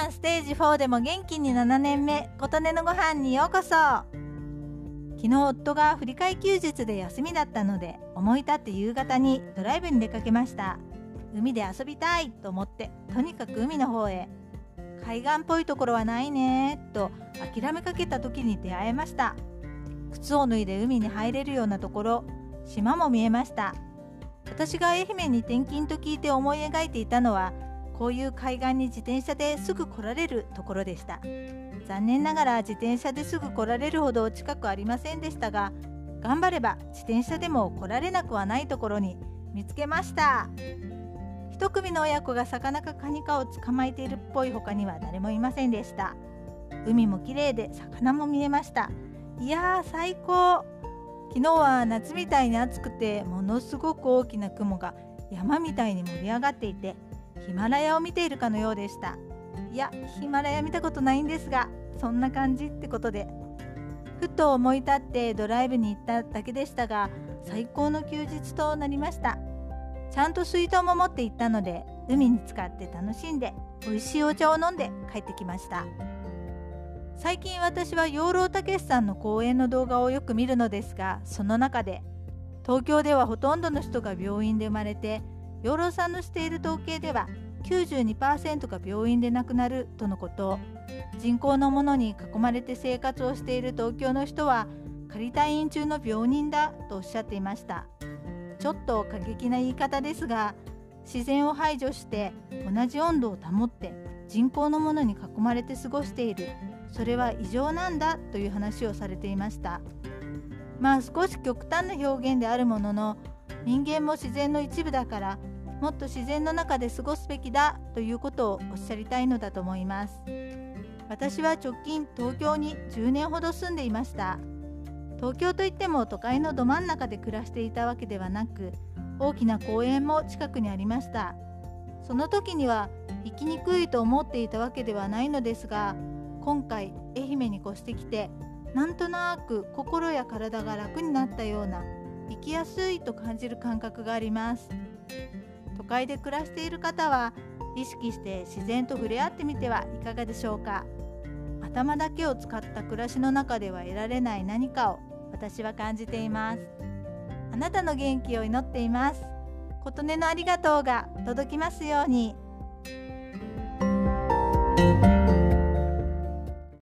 ゃんステージ4でも元気に7年目琴音のご飯にようこそ。昨日夫が振り替休日で休みだったので思い立って夕方にドライブに出かけました。海で遊びたいと思ってとにかく海の方へ。海岸っぽいところはないねと諦めかけた時に出会えました。靴を脱いで海に入れるようなところ島も見えました。私が愛媛に転勤と聞いて思い描いていたのはこういう海岸に自転車ですぐ来られるところでした。残念ながら自転車ですぐ来られるほど近くありませんでしたが頑張れば自転車でも来られなくはないところに見つけました。一組の親子が魚かカニかを捕まえているっぽい他には誰もいませんでした。海も綺麗で魚も見えました。いやー最高。昨日は夏みたいに暑くてものすごく大きな雲が山みたいに盛り上がっていてヒマラヤを見ているかのようでした。いやヒマラヤ見たことないんですがそんな感じってことで。ふと思い立ってドライブに行っただけでしたが最高の休日となりました。ちゃんと水筒も持って行ったので海に浸かって楽しんで美味しいお茶を飲んで帰ってきました。最近私は養老孟さんの講演の動画をよく見るのですがその中で東京ではほとんどの人が病院で生まれて養老さんのしている統計では92%が病院で亡くなるとのこと。人口のものに囲まれて生活をしている東京の人は仮退院中の病人だとおっしゃっていました。ちょっと過激な言い方ですが自然を排除して同じ温度を保って人工のものに囲まれて過ごしている。それは異常なんだという話をされていました。まあ少し極端な表現であるものの人間も自然の一部だからもっと自然の中で過ごすべきだということをおっしゃりたいのだと思います。私は直近東京に10年ほど住んでいました。東京といっても都会のど真ん中で暮らしていたわけではなく大きな公園も近くにありました。その時には行きにくいと思っていたわけではないのですが今回愛媛に越してきてなんとなく心や体が楽になったような生きやすいと感じる感覚があります。都会で暮らしている方は意識して自然と触れ合ってみてはいかがでしょうか。頭だけを使った暮らしの中では得られない何かを私は感じています。あなたの元気を祈っています。琴音のありがとうが届きますように。